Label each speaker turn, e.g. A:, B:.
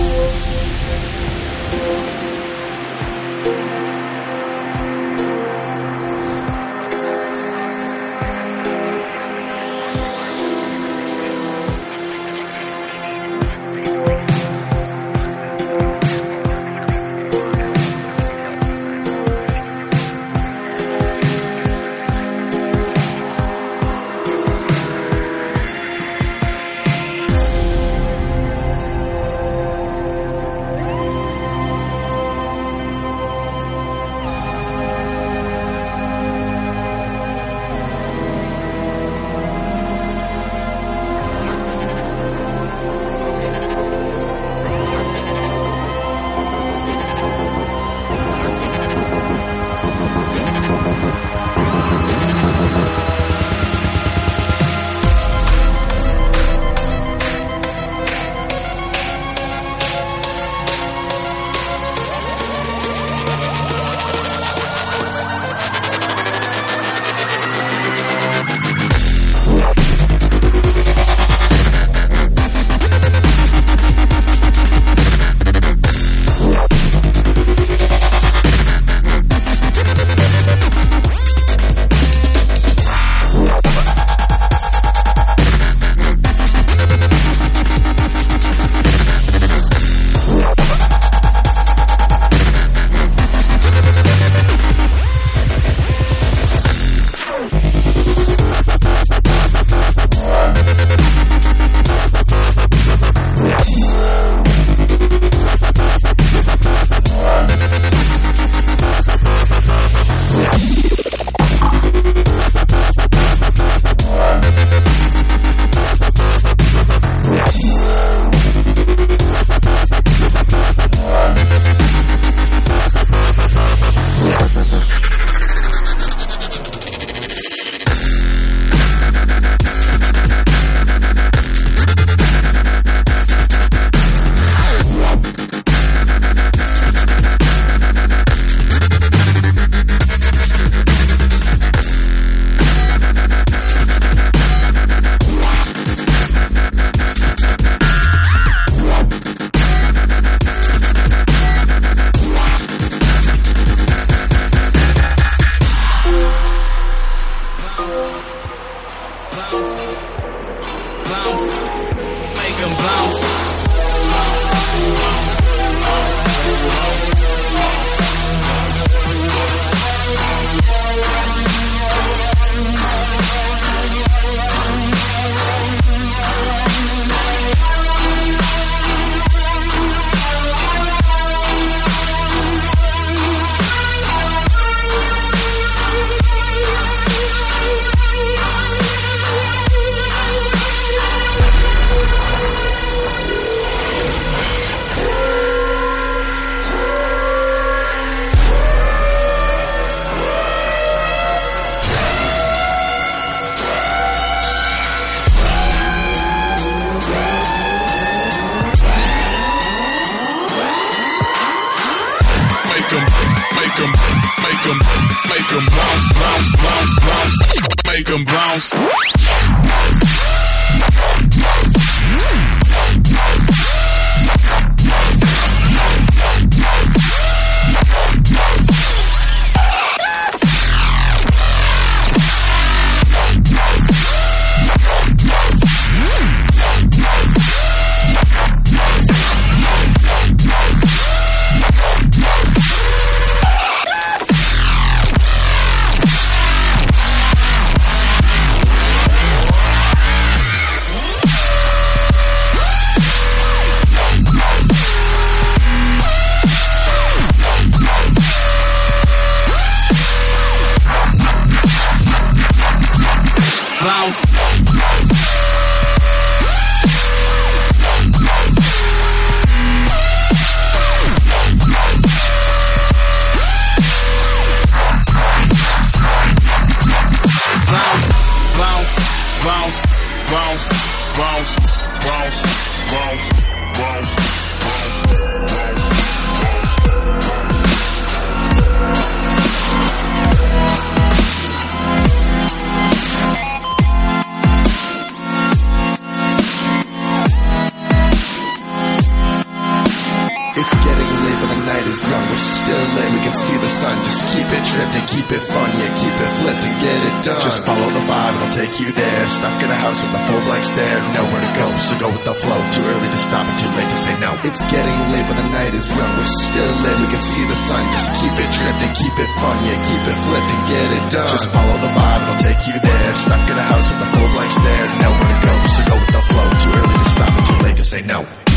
A: Música bounce, bounce, make them bounce. You there. Stuck in a house with a full blank stare, nowhere to go, so go with the flow. Too early to stop and too late to say no. It's getting late, but the night is young, we're still lit, we can see the sun. Just keep it tripped and keep it fun, yeah, keep it flipped and get it done. Just follow the vibe, it'll take you there. Stuck in a house with a full blank stare, nowhere to go, so go with the flow. Too early to stop and too late to say no.